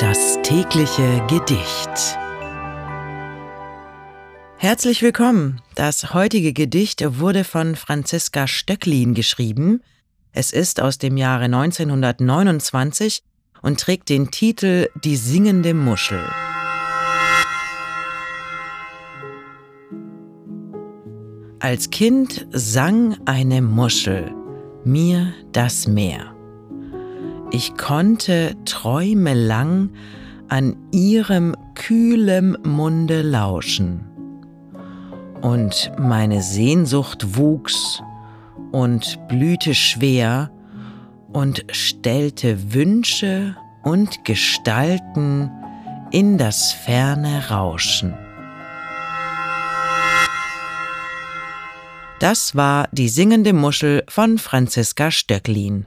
Das tägliche Gedicht. Herzlich willkommen. Das heutige Gedicht wurde von Franziska Stöcklin geschrieben. Es ist aus dem Jahre 1929 und trägt den Titel Die singende Muschel. Als Kind sang eine Muschel mir das Meer. Ich konnte träumelang an ihrem kühlem Munde lauschen. Und meine Sehnsucht wuchs und blühte schwer und stellte Wünsche und Gestalten in das ferne Rauschen. Das war die singende Muschel von Franziska Stöcklin.